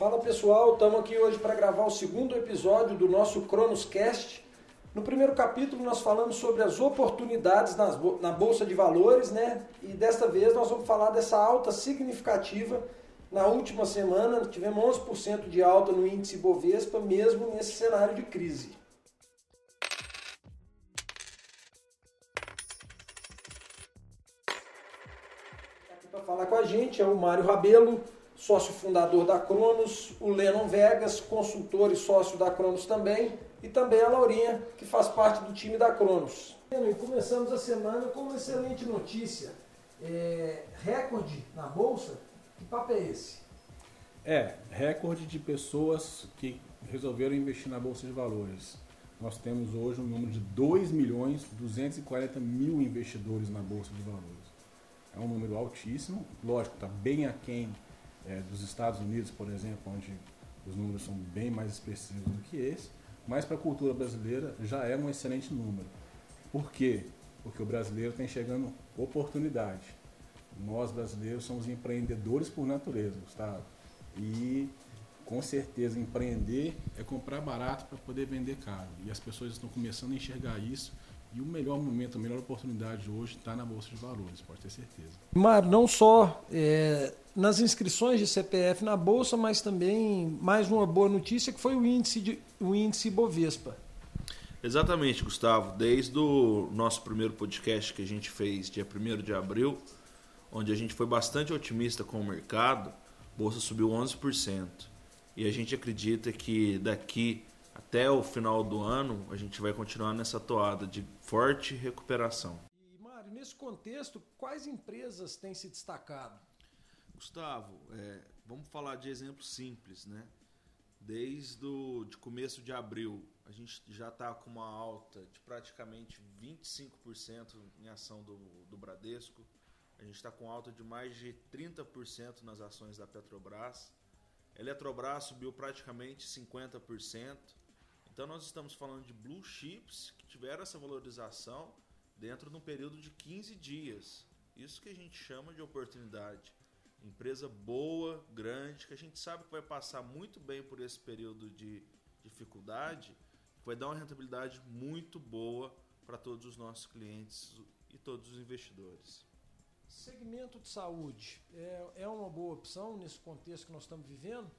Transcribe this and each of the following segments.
Fala pessoal, estamos aqui hoje para gravar o segundo episódio do nosso Cronoscast. No primeiro capítulo nós falamos sobre as oportunidades nas, na Bolsa de Valores, né? E desta vez nós vamos falar dessa alta significativa. Na última semana tivemos 11% de alta no índice Bovespa, mesmo nesse cenário de crise. Aqui para falar com a gente é o Mário Rabelo, sócio fundador da Cronos, o Lennon Vegas, consultor e sócio da Cronos também, e também a Laurinha, que faz parte do time da Cronos. E começamos a semana com uma excelente notícia. É, recorde na Bolsa? Que papo é esse? É, recorde de pessoas que resolveram investir na Bolsa de Valores. Nós temos hoje um número de 2 milhões 240 mil investidores na Bolsa de Valores. É um número altíssimo, lógico, está bem aquém é, dos Estados Unidos, por exemplo, onde os números são bem mais expressivos do que esse, mas para a cultura brasileira já é um excelente número. Por quê? Porque o brasileiro está enxergando oportunidade. Nós brasileiros somos empreendedores por natureza, Gustavo. E com certeza empreender é comprar barato para poder vender caro. E as pessoas estão começando a enxergar isso e o melhor momento, a melhor oportunidade hoje está na Bolsa de Valores, pode ter certeza. Mar, não só é, nas inscrições de CPF na Bolsa, mas também mais uma boa notícia que foi o índice, de, o índice Bovespa. Exatamente, Gustavo. Desde o nosso primeiro podcast que a gente fez dia 1 de abril, onde a gente foi bastante otimista com o mercado, a Bolsa subiu 11%. E a gente acredita que daqui até o final do ano a gente vai continuar nessa toada de forte recuperação. E Mário, nesse contexto, quais empresas têm se destacado? Gustavo, é, vamos falar de exemplos simples, né? Desde o de começo de abril, a gente já está com uma alta de praticamente 25% em ação do, do Bradesco. A gente está com alta de mais de 30% nas ações da Petrobras. Eletrobras subiu praticamente 50%. Então nós estamos falando de blue chips que tiveram essa valorização dentro de um período de 15 dias. Isso que a gente chama de oportunidade. Empresa boa, grande, que a gente sabe que vai passar muito bem por esse período de dificuldade, vai dar uma rentabilidade muito boa para todos os nossos clientes e todos os investidores. Segmento de saúde é, é uma boa opção nesse contexto que nós estamos vivendo?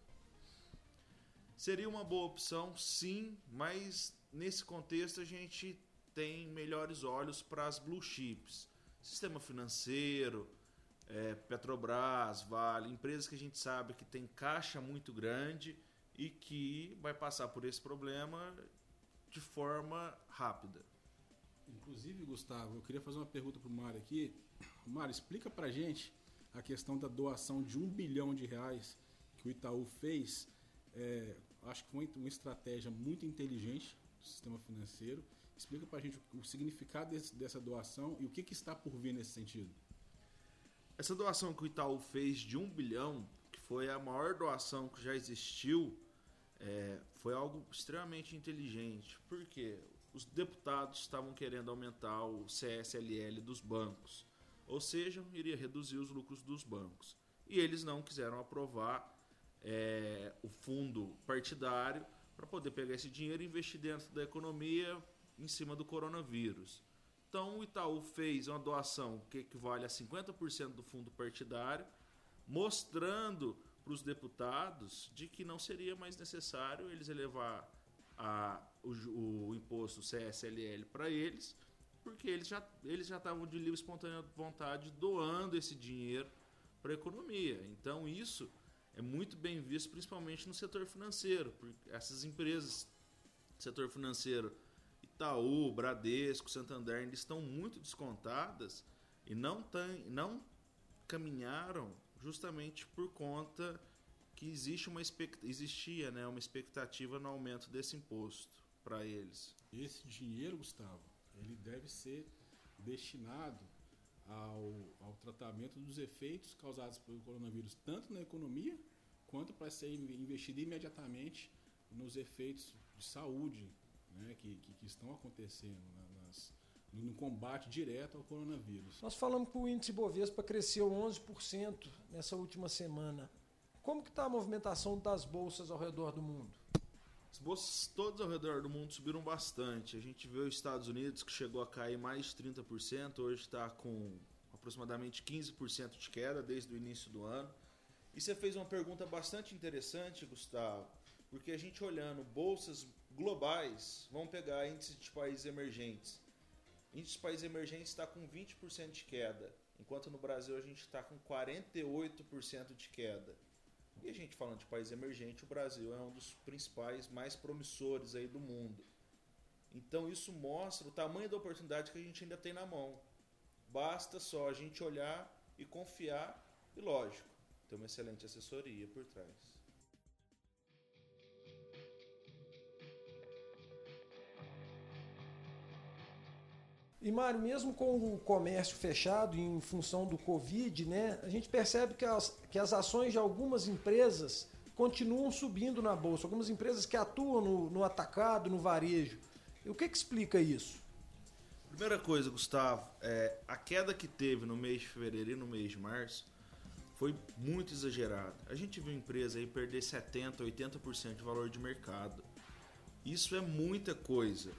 Seria uma boa opção, sim, mas nesse contexto a gente tem melhores olhos para as blue chips. Sistema financeiro, é, Petrobras, Vale, empresas que a gente sabe que tem caixa muito grande e que vai passar por esse problema de forma rápida. Inclusive, Gustavo, eu queria fazer uma pergunta para o Mário aqui. Mário, explica para gente a questão da doação de um bilhão de reais que o Itaú fez. É, acho que foi uma estratégia muito inteligente do sistema financeiro. Explica para a gente o significado desse, dessa doação e o que, que, está por vir nesse sentido. Essa doação que o Itaú fez de um bilhão, que foi a maior doação que já existiu, é, foi algo extremamente inteligente. Porque os deputados estavam querendo aumentar o CSLL dos bancos, ou seja, iria reduzir os lucros dos bancos. E eles não quiseram aprovar é, o fundo partidário para poder pegar esse dinheiro e investir dentro da economia em cima do coronavírus. Então o Itaú fez uma doação que equivale a 50% do fundo partidário, mostrando para os deputados de que não seria mais necessário eles elevar a, o, o imposto CSLL para eles, porque eles já eles já estavam de livre espontânea vontade doando esse dinheiro para a economia. Então isso é muito bem visto, principalmente no setor financeiro, porque essas empresas, setor financeiro, Itaú, Bradesco, Santander, ainda estão muito descontadas e não, tem, não caminharam justamente por conta que existe uma existia né, uma expectativa no aumento desse imposto para eles. Esse dinheiro, Gustavo, ele deve ser destinado ao, ao tratamento dos efeitos causados pelo coronavírus, tanto na economia quanto para ser investido imediatamente nos efeitos de saúde né, que, que, que, estão acontecendo nas, no combate direto ao coronavírus. Nós falamos que o índice Bovespa cresceu 11% nessa última semana. como que está a movimentação das bolsas ao redor do mundo? As bolsas todas ao redor do mundo subiram bastante. A gente vê os Estados Unidos que chegou a cair mais de 30%, hoje está com aproximadamente 15% de queda desde o início do ano. E você fez uma pergunta bastante interessante, Gustavo, porque a gente olhando bolsas globais, vamos pegar índice de países emergentes. Índice de países emergentes está com 20% de queda, enquanto no Brasil a gente está com 48% de queda. E a gente falando de país emergente, o Brasil é um dos principais, mais promissores aí do mundo. Então isso mostra o tamanho da oportunidade que a gente ainda tem na mão. Basta só a gente olhar e confiar e, lógico, ter uma excelente assessoria por trás. E Mário, mesmo com o comércio fechado em função do Covid, né, a gente percebe que as, que as ações de algumas empresas continuam subindo na bolsa, algumas empresas que atuam no, no atacado, no varejo. E o que, que explica isso? Primeira coisa, Gustavo, é, a queda que teve no mês de fevereiro e no mês de março foi muito exagerada. A gente viu empresa aí perder 70%, 80% de valor de mercado. Isso é muita coisa.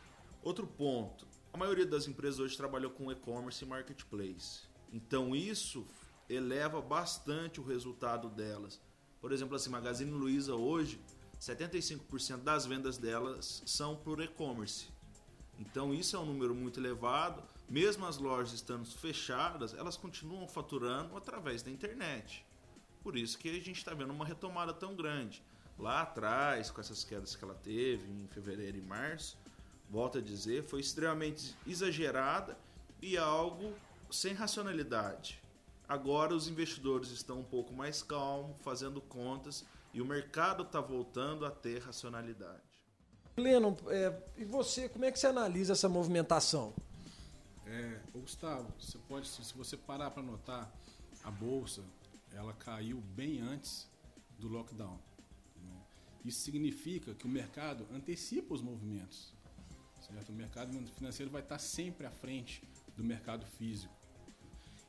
Outro ponto, a maioria das empresas hoje trabalha com e-commerce e marketplace. Então isso eleva bastante o resultado delas. Por exemplo, assim, Magazine Luiza hoje, 75% das vendas delas são por e-commerce. Então isso é um número muito elevado. Mesmo as lojas estando fechadas, elas continuam faturando através da internet. Por isso que a gente está vendo uma retomada tão grande. Lá atrás, com essas quedas que ela teve em fevereiro e março, volto a dizer, foi extremamente exagerada e algo sem racionalidade. Agora os investidores estão um pouco mais calmos, fazendo contas e o mercado está voltando a ter racionalidade. Lennon, é, e você, como é que você analisa essa movimentação? É, Gustavo, você pode, se você parar para notar, a bolsa ela caiu bem antes do lockdown. Né? Isso significa que o mercado antecipa os movimentos. Certo? O mercado financeiro vai estar sempre à frente do mercado físico.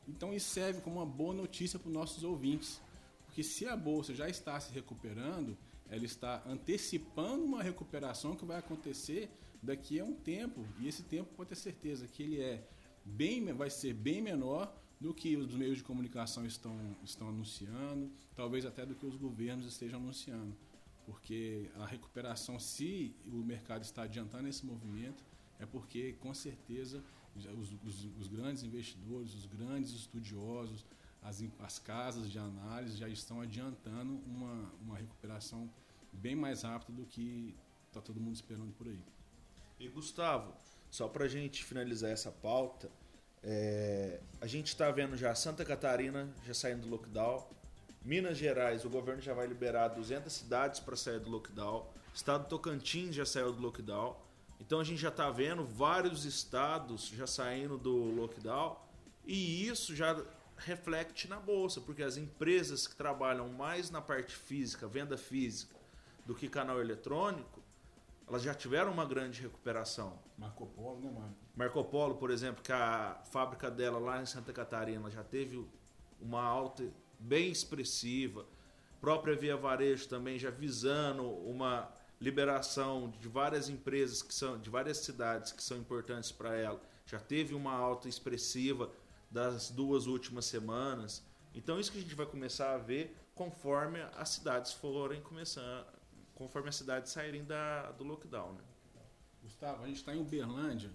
Então isso serve como uma boa notícia para os nossos ouvintes, porque se a bolsa já está se recuperando, ela está antecipando uma recuperação que vai acontecer daqui a um tempo, e esse tempo pode ter certeza que ele é bem, vai ser bem menor do que os meios de comunicação estão, estão anunciando, talvez até do que os governos estejam anunciando porque a recuperação, se o mercado está adiantando esse movimento, é porque com certeza os, os, os grandes investidores, os grandes estudiosos, as, as, casas de análise já estão adiantando uma, uma recuperação bem mais rápida do que está todo mundo esperando por aí. E Gustavo, só para a gente finalizar essa pauta, é, a gente está vendo já Santa Catarina já saindo do lockdown, Minas Gerais, o governo já vai liberar 200 cidades para sair do lockdown. Estado Tocantins já saiu do lockdown. Então a gente já está vendo vários estados já saindo do lockdown e isso já reflete na bolsa, porque as empresas que trabalham mais na parte física, venda física, do que canal eletrônico, elas já tiveram uma grande recuperação. Marco Polo, né, Marco? Marco Polo, por exemplo, que a fábrica dela lá em Santa Catarina já teve uma alta bem expressiva. Própria Via Varejo também já visando uma liberação de várias empresas que são de várias cidades que são importantes para ela. Já teve uma alta expressiva das duas últimas semanas. Então isso que a gente vai começar a ver conforme as cidades forem começando, conforme as cidades saírem da, do lockdown. Né? Gustavo, a gente está em Uberlândia,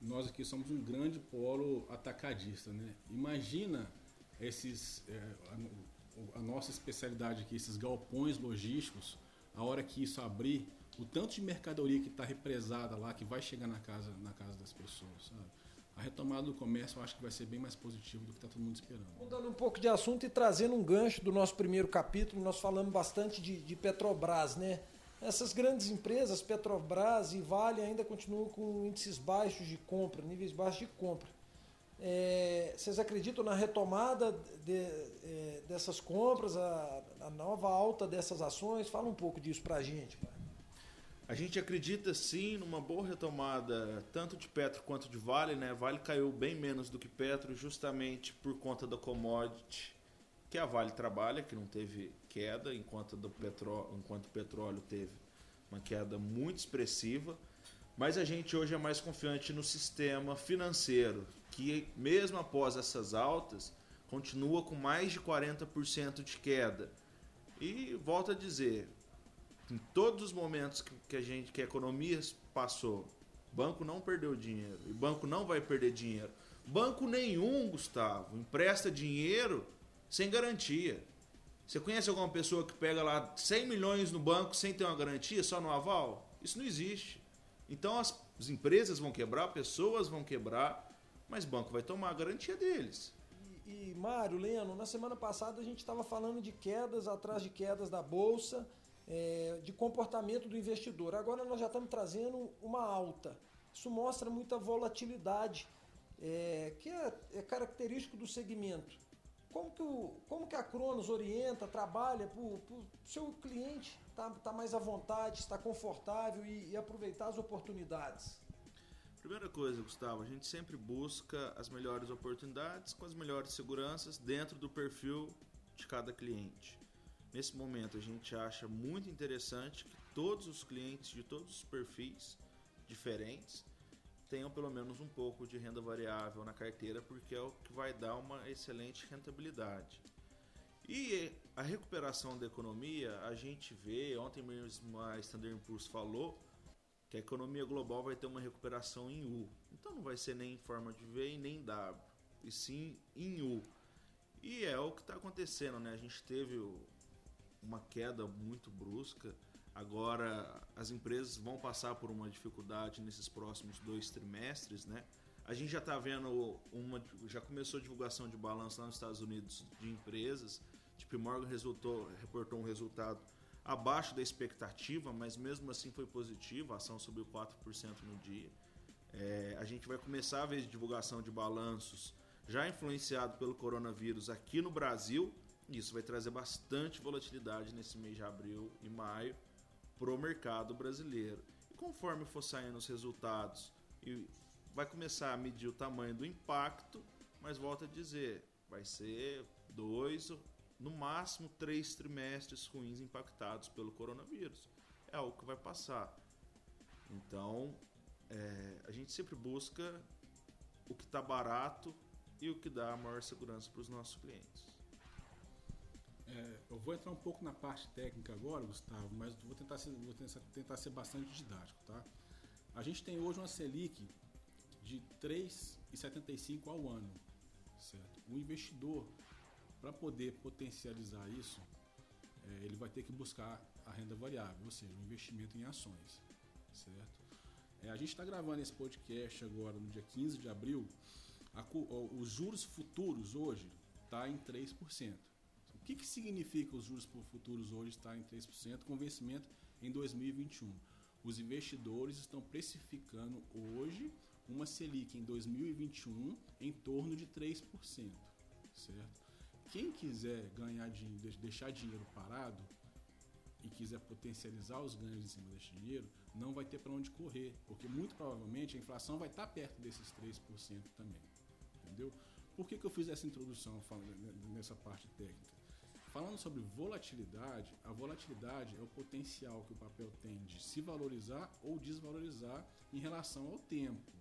nós aqui somos um grande polo atacadista, né? Imagina esses, é, a, a, nossa especialidade aqui, esses galpões logísticos, a hora que isso abrir, o tanto de mercadoria que está represada lá, que vai chegar na casa, na casa das pessoas, sabe? A retomada do comércio eu acho que vai ser bem mais positivo do que está todo mundo esperando. Mudando um pouco de assunto e trazendo um gancho do nosso primeiro capítulo, nós falamos bastante de, de Petrobras, né? Essas grandes empresas, Petrobras e Vale, ainda continuam com índices baixos de compra, níveis baixos de compra. É, vocês acreditam na retomada de, é, dessas compras, a, a, nova alta dessas ações? Fala um pouco disso para a gente. A gente acredita sim numa boa retomada tanto de Petro quanto de Vale. Né? Vale caiu bem menos do que Petro justamente por conta da commodity que a Vale trabalha, que não teve queda, enquanto, do petróleo, enquanto o petróleo teve uma queda muito expressiva. Mas a gente hoje é mais confiante no sistema financeiro, que mesmo após essas altas, continua com mais de 40% de queda. E volto a dizer, em todos os momentos que a gente que a economia passou, banco não perdeu dinheiro e banco não vai perder dinheiro. Banco nenhum, Gustavo, empresta dinheiro sem garantia. Você conhece alguma pessoa que pega lá 100 milhões no banco sem ter uma garantia, só no aval? Isso não existe. Então as, as empresas vão quebrar, pessoas vão quebrar, mas banco vai tomar a garantia deles. E, e Mário, Leno, na semana passada a gente estava falando de quedas atrás de quedas da Bolsa, é, de comportamento do investidor. Agora nós já estamos trazendo uma alta. Isso mostra muita volatilidade, é, que é, é característico do segmento. Como que, o, como que a Cronos orienta, trabalha para o seu cliente estar tá, tá mais à vontade, estar confortável e, e aproveitar as oportunidades? Primeira coisa, Gustavo, a gente sempre busca as melhores oportunidades com as melhores seguranças dentro do perfil de cada cliente. Nesse momento, a gente acha muito interessante que todos os clientes de todos os perfis diferentes tenham pelo menos um pouco de renda variável na carteira, porque é o que vai dar uma excelente rentabilidade. E a recuperação da economia, a gente vê, ontem mesmo a Standard Poor's falou que a economia global vai ter uma recuperação em U. Então não vai ser nem em forma de V e nem W, e sim em U. E é o que está acontecendo, né? A gente teve uma queda muito brusca Agora, as empresas vão passar por uma dificuldade nesses próximos dois trimestres, né? A gente já está vendo uma, já começou a divulgação de balanço lá nos Estados Unidos de empresas. Tipo, Morgan resultou, reportou um resultado abaixo da expectativa, mas mesmo assim foi positivo, a ação subiu 4% no dia. É, a gente vai começar a ver divulgação de balanços já influenciado pelo coronavírus aqui no Brasil. Isso vai trazer bastante volatilidade nesse mês de abril e maio para o mercado brasileiro. E conforme for saindo os resultados, vai começar a medir o tamanho do impacto, mas volta a dizer, vai ser dois, no máximo três trimestres ruins impactados pelo coronavírus. É algo que vai passar. Então, é, a gente sempre busca o que está barato e o que dá a maior segurança para os nossos clientes. É, eu vou entrar um pouco na parte técnica agora, Gustavo, mas vou tentar ser, vou tentar ser bastante didático, tá? A gente tem hoje uma Selic de 3,75 ao ano, certo? O investidor, para poder potencializar isso, é, ele vai ter que buscar a renda variável, ou seja, o investimento em ações, certo? É, a gente está gravando esse podcast agora no dia 15 de abril. A, os juros futuros hoje está em 3%. O que, que significa os juros futuros hoje estar em 3% com vencimento em 2021? Os investidores estão precificando hoje uma Selic em 2021 em torno de 3%, certo? Quem quiser ganhar dinheiro, deixar dinheiro parado e quiser potencializar os ganhos em cima desse dinheiro, não vai ter para onde correr, porque muito provavelmente a inflação vai estar perto desses 3% também, entendeu? Por que, que eu fiz essa introdução nessa parte técnica? Falando sobre volatilidade, a volatilidade é o potencial que o papel tem de se valorizar ou desvalorizar em relação ao tempo.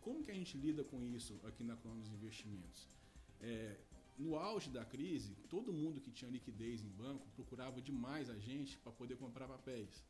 Como que a gente lida com isso aqui na Cronos Investimentos? É, no auge da crise, todo mundo que tinha liquidez em banco procurava demais a gente para poder comprar papéis.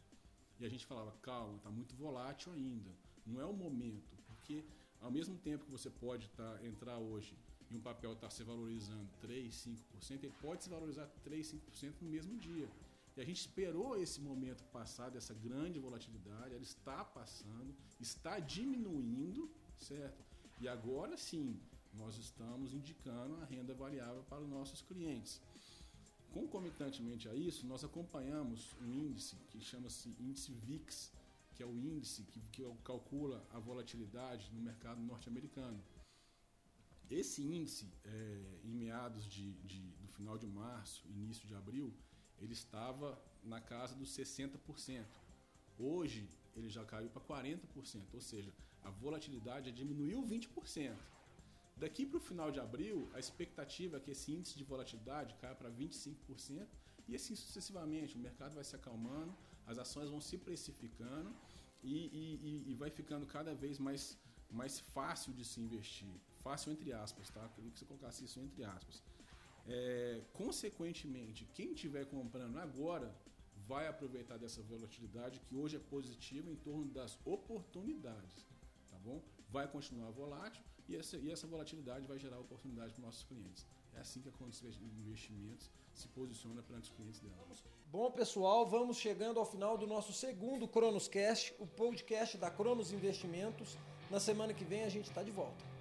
E a gente falava, calma, está muito volátil ainda, não é o momento, porque ao mesmo tempo que você pode tá, entrar hoje e um papel está se valorizando 3, 5%, ele pode se valorizar 3, 5% no mesmo dia. E a gente esperou esse momento passar dessa grande volatilidade, ela está passando, está diminuindo, certo? E agora sim, nós estamos indicando a renda variável para os nossos clientes. Concomitantemente a isso, nós acompanhamos um índice que chama-se índice VIX, que é o índice que, que calcula a volatilidade no mercado norte-americano. Esse índice, é, em meados de, de, do final de março, início de abril, ele estava na casa dos 60%. Hoje ele já caiu para 40%, ou seja, a volatilidade diminuiu 20%. Daqui para o final de abril, a expectativa é que esse índice de volatilidade caia para 25% E assim sucessivamente, o mercado vai se acalmando, as ações vão se precificando e, e, e vai ficando cada vez mais, mais fácil de se investir. Fácil entre aspas, tá? Queria que você colocasse isso entre aspas. É, consequentemente, quem estiver comprando agora vai aproveitar dessa volatilidade que hoje é positiva em torno das oportunidades, tá bom? Vai continuar volátil e essa, e essa volatilidade vai gerar oportunidade para nossos clientes. É assim que a Contas Investimentos se posiciona perante os clientes dela. Bom, pessoal, vamos chegando ao final do nosso segundo Cronoscast, o podcast da Cronos Investimentos. Na semana que vem a gente está de volta.